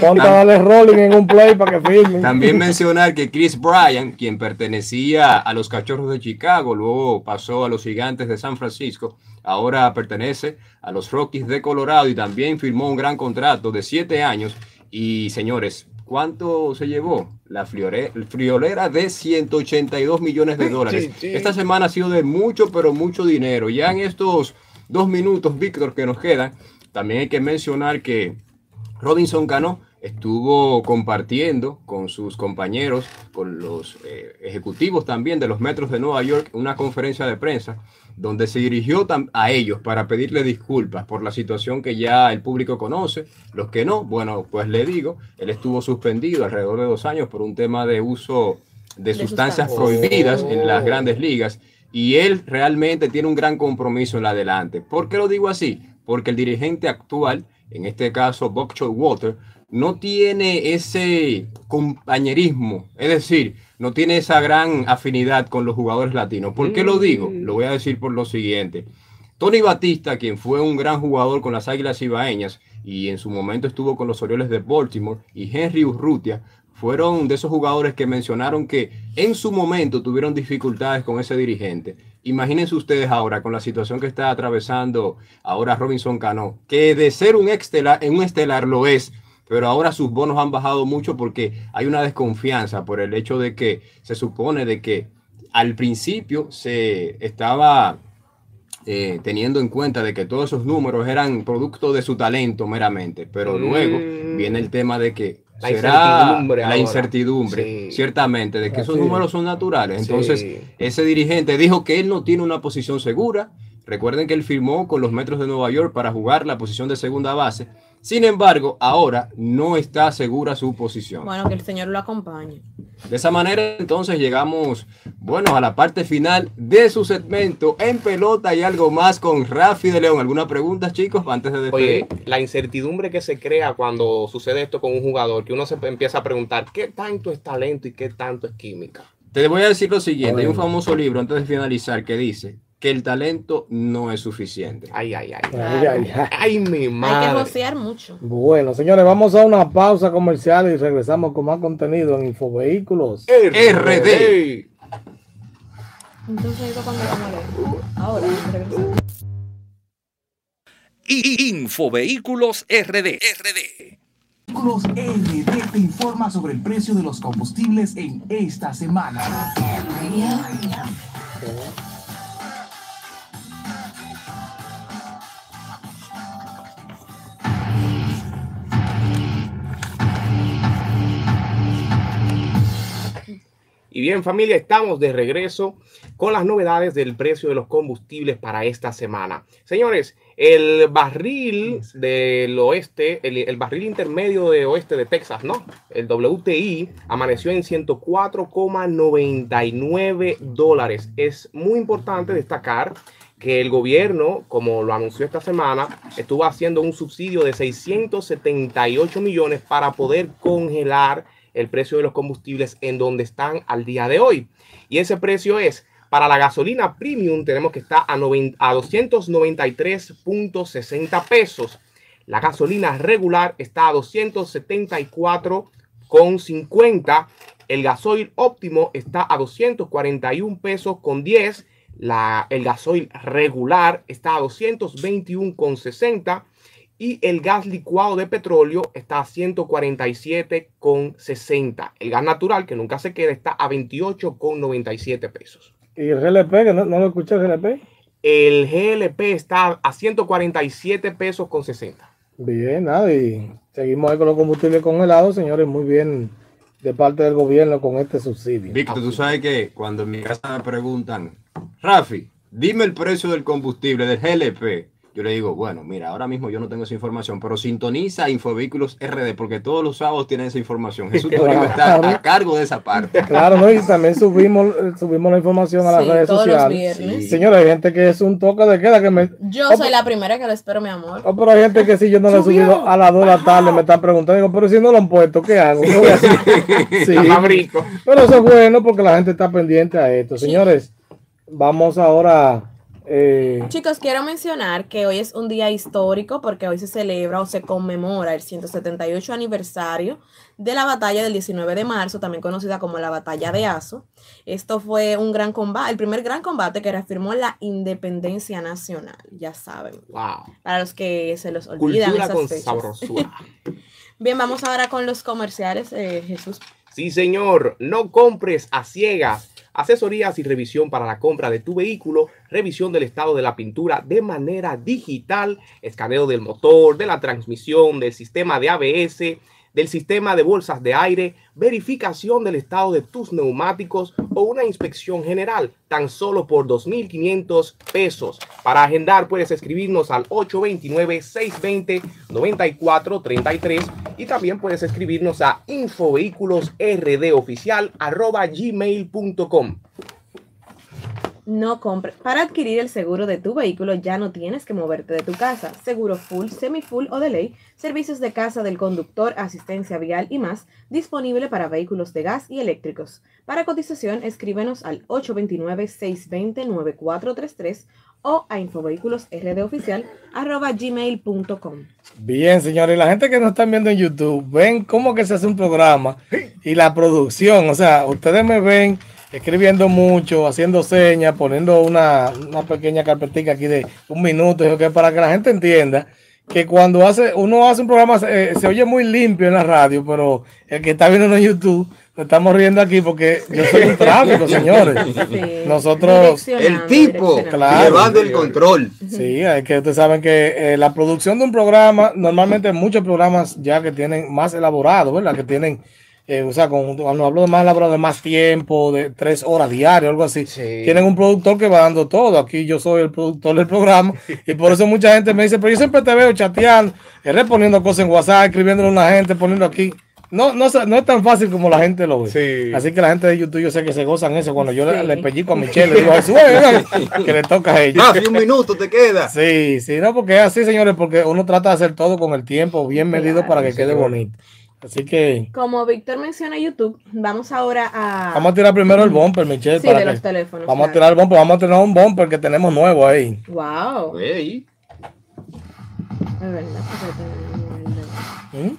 Ponte a darle rolling en un play para que firmen. También mencionar que Chris Bryant, quien pertenecía a los Cachorros de Chicago, luego pasó a los Gigantes de San Francisco, ahora pertenece a los Rockies de Colorado y también firmó un gran contrato de siete años. Y señores, ¿cuánto se llevó? La friore- friolera de 182 millones de dólares. Sí, sí. Esta semana ha sido de mucho, pero mucho dinero. Ya en estos dos minutos, Víctor, que nos quedan, también hay que mencionar que Robinson Cano estuvo compartiendo con sus compañeros, con los eh, ejecutivos también de los metros de Nueva York, una conferencia de prensa donde se dirigió a ellos para pedirle disculpas por la situación que ya el público conoce. Los que no, bueno, pues le digo, él estuvo suspendido alrededor de dos años por un tema de uso de, sustancias prohibidas en las grandes ligas y él realmente tiene un gran compromiso en adelante. ¿Por qué lo digo así? Porque el dirigente actual, en este caso Buck Water, no tiene ese compañerismo, es decir, no tiene esa gran afinidad con los jugadores latinos. ¿Por qué lo digo? Mm. Lo voy a decir por lo siguiente. Tony Batista, quien fue un gran jugador con las Águilas Ibaeñas y en su momento estuvo con los Orioles de Baltimore, y Henry Urrutia, fueron de esos jugadores que mencionaron que en su momento tuvieron dificultades con ese dirigente. Imagínense ustedes ahora con la situación que está atravesando ahora Robinson Cano, que de ser un estelar, en un estelar lo es, pero ahora sus bonos han bajado mucho porque hay una desconfianza por el hecho de que se supone de que al principio se estaba eh, teniendo en cuenta de que todos esos números eran producto de su talento meramente, pero luego mm. viene el tema de que la incertidumbre, la incertidumbre ciertamente, de que esos números son naturales. Entonces, ese dirigente dijo que él no tiene una posición segura. Recuerden que él firmó con los Metros de Nueva York para jugar la posición de segunda base sin embargo, ahora no está segura su posición. Bueno, que el Señor lo acompañe. De esa manera, entonces llegamos, bueno, a la parte final de su segmento en pelota y algo más con Rafi de León. ¿Alguna pregunta, chicos, antes de despedir? Oye, la incertidumbre que se crea cuando sucede esto con un jugador, que uno se empieza a preguntar qué tanto es talento y qué tanto es química. Te voy a decir lo siguiente, hay un famoso libro antes de finalizar que dice, que el talento no es suficiente. Ay, ay, ay. Ay, ay, mi madre. Hay que josear mucho. Bueno, señores, vamos a una pausa comercial y regresamos con más contenido en Infovehículos RD. Entonces, cuando vamos a Ahora, regresamos. Infovehículos RD. RD. Vehículos RD te informa sobre el precio de los combustibles en esta semana. Y bien familia, estamos de regreso con las novedades del precio de los combustibles para esta semana. Señores, el barril del oeste, el, barril intermedio de oeste de Texas, ¿no? El WTI amaneció en 104,99 dólares. Es muy importante destacar que el gobierno, como lo anunció esta semana, estuvo haciendo un subsidio de 678 millones para poder congelar el precio de los combustibles en donde están al día de hoy. Y ese precio es para la gasolina premium tenemos que estar a, a 293.60 pesos. La gasolina regular está a 274.50. El gasoil óptimo está a 241 pesos con 10. La, el gasoil regular está a 221,60 y el gas licuado de petróleo está a 147,60. El gas natural, que nunca se queda, está a 28,97 pesos. ¿Y el GLP, no, lo escuché el GLP? El GLP está a 147 pesos con 60. Bien, nada, y seguimos ahí con los combustibles congelados, señores, muy bien de parte del gobierno con este subsidio. Víctor, tú sabes que cuando en mi casa me preguntan, Rafi, dime el precio del combustible del GLP, yo le digo, bueno, mira, ahora mismo yo no tengo esa información, pero sintoniza Infovehículos RD, porque todos los sábados tienen esa información. Jesús Toribio está a cargo de esa parte. Claro, ¿no? y también subimos, subimos la información a las redes sociales. Sí. Señora, hay gente que es un toque de queda que me... Yo soy la primera que lo espero, mi amor. Oh, pero hay gente que si yo no le he subido a las 2 de la tarde, me están preguntando, digo, pero si no lo han puesto, ¿qué hago? sí. Pero eso es bueno porque la gente está pendiente a esto. Señores, vamos ahora eh, Chicos, quiero mencionar que hoy es un día histórico porque hoy se celebra o se conmemora el 178 aniversario de la batalla del 19 de marzo, también conocida como la batalla de Azo. Esto fue un gran combate, el primer gran combate que reafirmó la independencia nacional, ya saben. Wow. Para los que se los olvidan esas Bien, vamos ahora con los comerciales, eh, Jesús. Sí, señor, no compres a ciegas asesorías y revisión para la compra de tu vehículo, revisión del estado de la pintura de manera digital, escaneo del motor, de la transmisión, del sistema de ABS, del sistema de bolsas de aire, verificación del estado de tus neumáticos o una inspección general, tan solo por 2.500 pesos. Para agendar puedes escribirnos al 829-620-9433 y también puedes escribirnos a infovehículosrdoficial.gmail.com. No compre. Para adquirir el seguro de tu vehículo ya no tienes que moverte de tu casa. Seguro full, semi-full o de ley, servicios de casa del conductor, asistencia vial y más, disponible para vehículos de gas y eléctricos. Para cotización, escríbenos al 829-620-9433 o a infovehículosrdoficial.gmail.com. Bien, señores, la gente que nos están viendo en YouTube, ven cómo que se hace un programa y la producción. O sea, ustedes me ven escribiendo mucho, haciendo señas, poniendo una, una pequeña carpetica aquí de un minuto, que para que la gente entienda que cuando hace uno hace un programa eh, se oye muy limpio en la radio, pero el que está viendo en YouTube, nos estamos riendo aquí porque yo soy un tráfico, señores. Sí. Nosotros, El tipo Claro. llevando el control. Sí, es que ustedes saben que eh, la producción de un programa, normalmente muchos programas ya que tienen más elaborado, ¿verdad? Que tienen, eh, o sea, con, cuando hablo de más elaborado, de más tiempo, de tres horas diarias, algo así, Sí. tienen un productor que va dando todo. Aquí yo soy el productor del programa y por eso mucha gente me dice, pero yo siempre te veo chateando, eh, respondiendo cosas en WhatsApp, escribiéndole a una gente, poniendo aquí. No, no, no es tan fácil como la gente lo ve. Sí. Así que la gente de YouTube yo sé que se gozan eso. Cuando yo le, Sí. le pellizco a Michelle, le digo, que le toca a ella. Rafi, un minuto te queda. Sí, sí, no, porque es así, señores, porque uno trata de hacer todo con el tiempo bien medido para que quede bonito. Así que Como Víctor menciona YouTube, vamos ahora a... vamos a tirar primero el bumper, Michelle. Sí, para de que- los teléfonos. Vamos a tirar el bumper, vamos a tirar un bumper que tenemos nuevo ahí. Wow. Ey, Es verdad, porque tenemos el ¿Mm?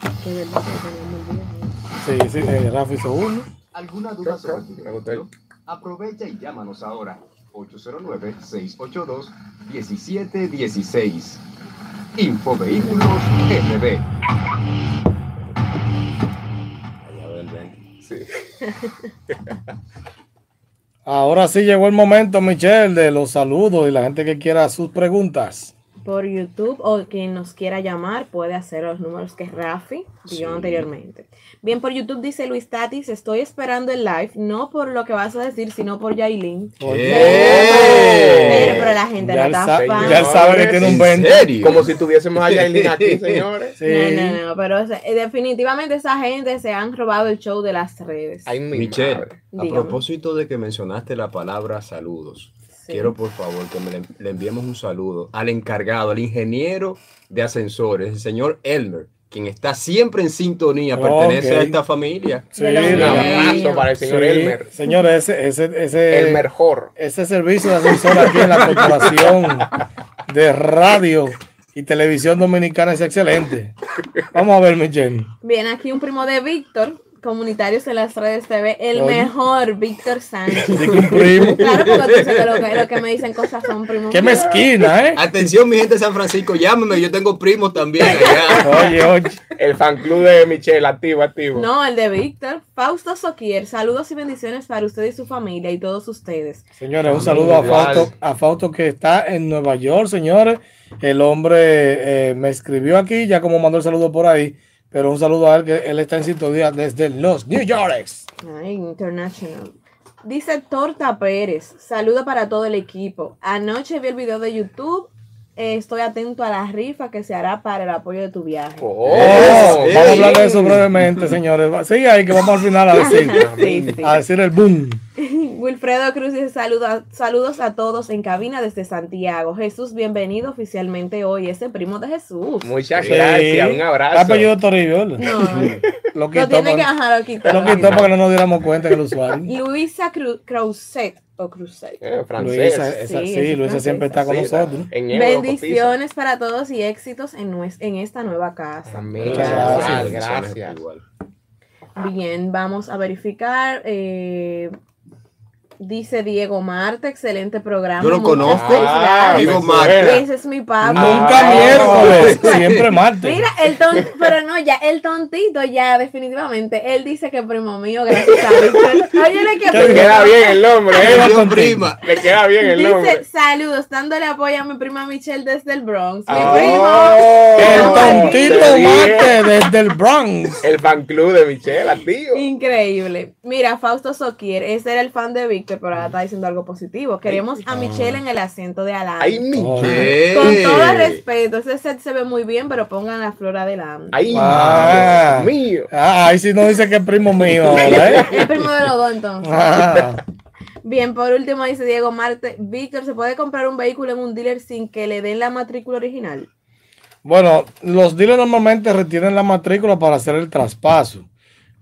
Sí, sí, eh, Rafa hizo uno. ¿Alguna duda sobre el- vehículo? Aprovecha y llámanos ahora. 809-682-1716. Infovehículos RD. Ahora sí llegó el momento, Michelle, de los saludos y la gente que quiera sus preguntas. Por YouTube o quien nos quiera llamar puede hacer los números que Rafi dio anteriormente. Bien, por YouTube dice Luis Tatis, estoy esperando el live, no por lo que vas a decir, sino por Yailin. Pero, pero la gente Ya no está fan. ya sabe que tiene un ¿En 20. serio? Como si tuviésemos a Yailin aquí, señores. Sí. No, no, no, pero o sea, eh, definitivamente esa gente se han robado el show de las redes. Ay, mi Michelle, madre. a Dígame. propósito de que mencionaste la palabra saludos, Sí. quiero por favor que me le, le enviemos un saludo al encargado, al ingeniero de ascensores, el señor Elmer, quien está siempre en sintonía, pertenece Ok. a esta familia. Sí, Un abrazo para el señor sí. Elmer. Señores, ese, ese, ese, El mejor. ese servicio de ascensor aquí en la Corporación de Radio y Televisión Dominicana es excelente. Vamos a ver, Michelle. Bien, aquí un primo de Víctor, comunitarios en las redes TV, el Oye. mejor Víctor Sánchez. Un primo. Claro, porque tú sabes que lo que, lo que me dicen cosas son primos. Qué mezquina, ¿eh? Atención, mi gente de San Francisco, llámeme, yo tengo primos también allá. Oye, oye. El fan club de Michelle, activo, activo. No, el de Víctor. Fausto Soquier, saludos y bendiciones para usted y su familia y todos ustedes. Señores, un saludo a. Fausto, a Fausto que está en Nueva York, señores. El hombre eh, me escribió aquí, ya como mandó el saludo por ahí, pero un saludo a él que él está en sintonía desde los New Yorks. Ay, international. Dice Torta Pérez, saludo para todo el equipo. Anoche vi el video de YouTube. Eh, estoy atento a la rifa que se hará para el apoyo de tu viaje. Oh, Ey. vamos a hablar de eso brevemente, señores. Sigue ahí que vamos al final a decir, Sí, sí. a decir el boom. Wilfredo Cruz dice saluda- saludos a todos en cabina desde Santiago. Jesús, bienvenido oficialmente hoy. Es el primo de Jesús. Muchas Sí. gracias, un abrazo. Apellido Toribio. ¿verdad? No, Lo lo quitó, tiene que bajar lo quitó. lo quitó para que no nos diéramos cuenta en el usuario. Luisa Cru Creuset o. Eh, francés. Luisa, esa- Sí, sí, es Luisa siempre está con Sí, nosotros. Euro, Bendiciones para todos y éxitos en, nues- en esta nueva casa. Amén. Muchas Gracias. gracias. Bien, vamos a verificar. eh, Dice Diego Marte, excelente programa. Yo lo conozco. felicidades. Diego Marte. Ese es mi papá. Nunca Ah. miércoles, siempre martes. Mira, el ton, pero no, ya, el tontito ya, definitivamente. Él dice que primo mío, gracias a Víctor. Óyele que Le queda bien el nombre. ¿Qué ¿eh? prima. Le queda bien el nombre. Dice, saludos, dándole apoyo a mi prima Michelle desde el Bronx. Mi Oh. El primo. tontito Te dije. mate desde el Bronx. El fan club de Michelle, tío. Increíble. Mira, Fausto Soquier, ese era el fan de Víctor, pero ahora está diciendo algo positivo. Queremos a Michelle en el asiento de lado. Ay, Michelle. Con todo respeto, ese set se ve muy bien, pero pongan la flor adelante. Ay, Ah. Mío. Ah, ahí sí no dice que es primo mío, ¿eh? El primo de los dos, entonces. Ah. Bien, por último dice Diego Marte, Víctor, ¿se puede comprar un vehículo en un dealer sin que le den la matrícula original? Bueno, los dealers normalmente retienen la matrícula para hacer el traspaso.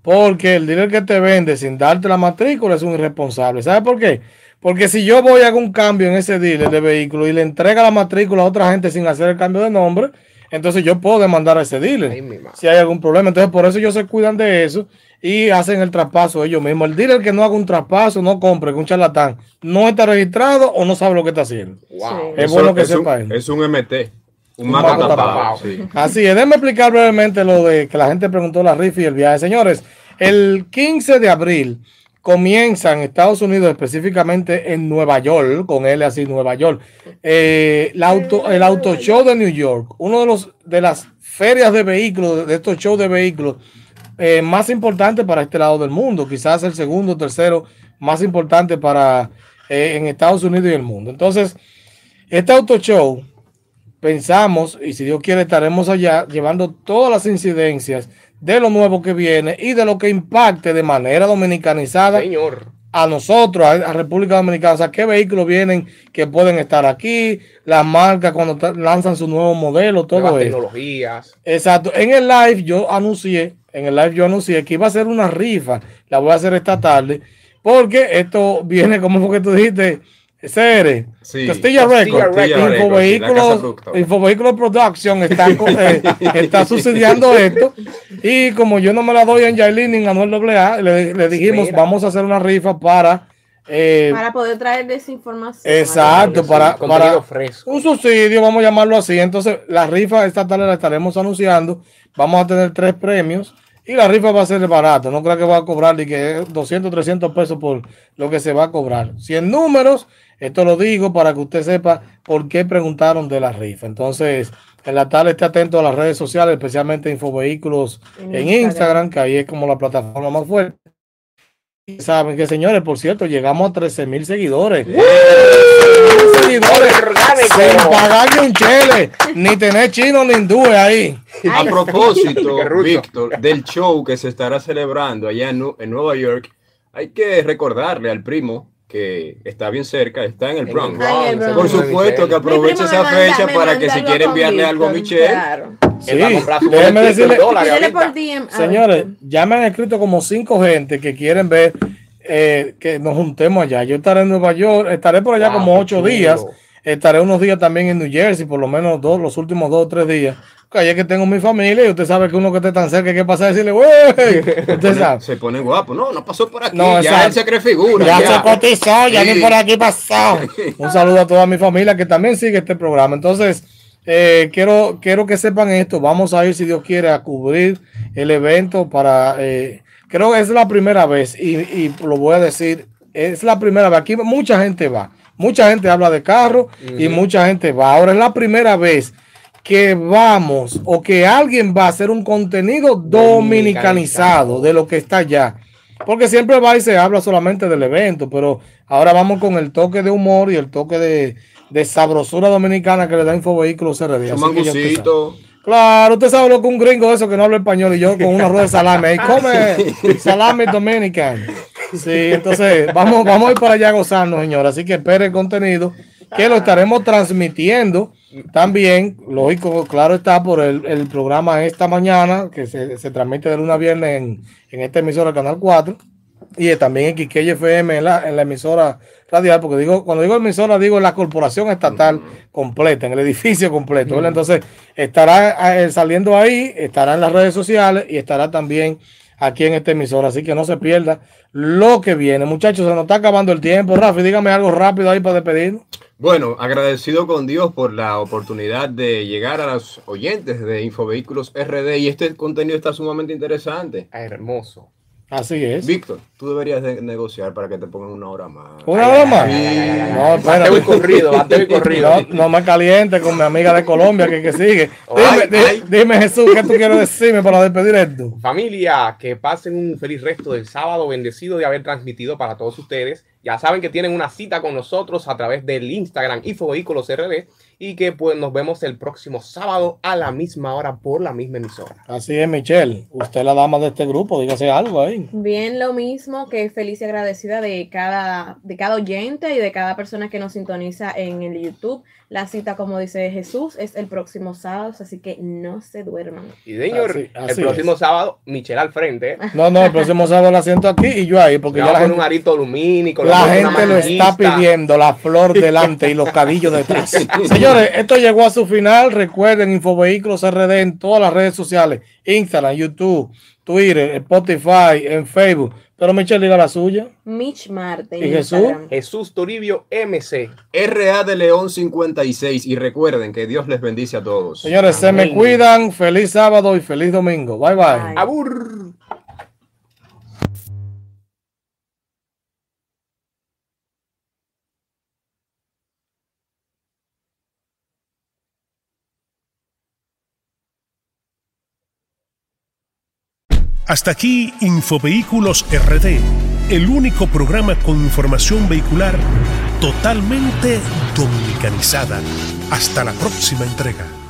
Porque el dealer que te vende sin darte la matrícula es un irresponsable. ¿Sabes por qué? Porque si yo voy a hacer un cambio en ese dealer de vehículo y le entrega la matrícula a otra gente sin hacer el cambio de nombre, entonces yo puedo demandar a ese dealer si hay algún problema. Entonces por eso ellos se cuidan de eso y hacen el traspaso ellos mismos. El dealer que no haga un traspaso, no compre, que un charlatán, no está registrado o no sabe lo que está haciendo. Wow. Sí. Es Eso bueno que es un- sepa él. Es un MT. Un Un mato mato tapado. tapado. sí. Así es, déjenme explicar brevemente lo de que la gente preguntó la rifa y el viaje. Señores, el 15 de abril comienza en Estados Unidos, específicamente en Nueva York, con L así, Nueva York, eh, el, auto, el Auto Show de New York, uno de los de las ferias de vehículos, de estos shows de vehículos eh, más importantes para este lado del mundo, quizás el segundo o tercero más importante para eh, en Estados Unidos y el mundo. Entonces, este Auto Show pensamos, y si Dios quiere, estaremos allá llevando todas las incidencias de lo nuevo que viene y de lo que impacte de manera dominicanizada Señor. a nosotros, a, República Dominicana. O sea, qué vehículos vienen que pueden estar aquí, las marcas cuando lanzan su nuevo modelo, todo Nuevas eso. tecnologías. Exacto. En el live yo anuncié, en el live yo anuncié que iba a hacer una rifa. La voy a hacer esta tarde. Porque esto viene, como fue que tú dijiste, Cere, Sí. Castilla Castilla Records, casa Infovehículos. Infovehículos Production está, eh, está subsidiando esto. Y como yo no me la doy en Yailin ni en Anuel AA, le, le dijimos, Mira. vamos a hacer una rifa para... eh, Para poder traer desinformación. Exacto, para, para fresco. un subsidio, vamos a llamarlo así. Entonces, la rifa esta tarde la estaremos anunciando. Vamos a tener tres premios y la rifa va a ser barata. No creo que va a cobrar ni que 200, 300 pesos por lo que se va a cobrar. 100 números, esto lo digo para que usted sepa por qué preguntaron de la rifa. Entonces, en la tarde esté atento a las redes sociales, especialmente Infovehículos En en, Instagram. Instagram, que ahí es como la plataforma más fuerte. Y saben que, señores, por cierto, llegamos a 13 mil seguidores. seguidores sin pagar ni un chele, ni tener chino ni hindúes ahí. A propósito. Víctor, del show que se estará celebrando allá en, en Nueva York, hay que recordarle al primo que está bien cerca, está en el Bronx. El Bronx, Por supuesto que aproveche me esa fecha para que si quiere enviarle algo a Michelle, Claro. Él va a comprar su déjeme boletito en decirle- dólares por DM. Señores, ya me han escrito como cinco gente que quieren ver eh, que nos juntemos allá. Yo estaré en Nueva York, estaré por allá Wow, como ocho chulo. días. Estaré unos días también en New Jersey, por lo menos dos, los últimos dos o tres días. Es que tengo mi familia y usted sabe que uno que esté tan cerca hay que pasar a decirle, güey, usted sabe. se pone guapo. No, no pasó por aquí. No, ya él se cree figura. Ya, ya. se cotizó, ya Sí. ni por aquí pasó. Un saludo a toda mi familia que también sigue este programa. Entonces, eh, quiero, quiero que sepan esto. Vamos a ir, si Dios quiere, a cubrir el evento para. eh, creo que es la primera vez y, y lo voy a decir. Es la primera vez. Aquí mucha gente va. Mucha gente habla de carro y mucha gente va. Ahora es la primera vez que vamos o que alguien va a hacer un contenido dominicanizado de lo que está allá. Porque siempre va y se habla solamente del evento, pero ahora vamos con el toque de humor y el toque de, de sabrosura dominicana que le da Infovehículos RD. Un Así que ya usted sabe. mangucito. Claro, usted sabe lo que un gringo de eso que no habla español y yo con una rueda de salame ahí come salame dominican. Sí, entonces vamos, vamos a ir para allá a gozarnos, señor. Así que espere el contenido que lo estaremos transmitiendo también, lógico, claro está, por el, el programa esta mañana que se, se transmite de lunes a viernes en, en esta emisora Canal 4 y también en Quiqueya FM en la, en la emisora radial, porque digo, cuando digo emisora, digo en la corporación estatal completa, en el edificio completo. ¿verdad? Entonces, estará eh, saliendo ahí, estará en las redes sociales y estará también aquí en esta emisora. Así que no se pierda lo que viene. Muchachos, se nos está acabando el tiempo. Rafi, dígame algo rápido ahí para despedirnos. Bueno, agradecido con Dios por la oportunidad de llegar a los oyentes de Infovehículos RD y este contenido está sumamente interesante. Hermoso. Así es. Víctor, tú deberías de negociar para que te pongan una hora más. ¿Una hora más? No, y espérate. corrido, bateo y corrido. No, no me caliente con mi amiga de Colombia que, que sigue. Dime, Ay, di- ay. dime, Jesús, ¿qué tú quieres decirme para despedir esto? Familia, que pasen un feliz resto del sábado, bendecido de haber transmitido para todos ustedes. Ya saben que tienen una cita con nosotros a través del Instagram Infovehículos RD y que pues nos vemos el próximo sábado a la misma hora por la misma emisora. Así es, Michelle. Usted es la dama de este grupo, dígase algo ahí. Bien, lo mismo que feliz y agradecida de cada, de cada oyente y de cada persona que nos sintoniza en el YouTube. La cita, como dice Jesús, es el próximo sábado, así que no se duerman. Y señor, Así- así el próximo es. sábado, Michelle al frente. No, no, el próximo sábado la siento aquí y yo ahí, porque ya la a poner un gente, arito lumínico. la vamos a poner gente lo está pidiendo, la flor delante y los cadillos detrás. Señores, esto llegó a su final. Recuerden, Infovehículos RD en todas las redes sociales: Instagram, YouTube, Twitter, Spotify, en Facebook. Pero Michelle diga la suya. Mitch Marte. ¿Y Jesús? Instagram. Jesús Toribio MC. RA de León 56 y recuerden que Dios les bendice a todos. Señores, se me cuidan. Feliz sábado y feliz domingo. Bye bye. Bye. Abur. Hasta aquí Infovehículos RD, el único programa con información vehicular totalmente dominicanizada. Hasta la próxima entrega.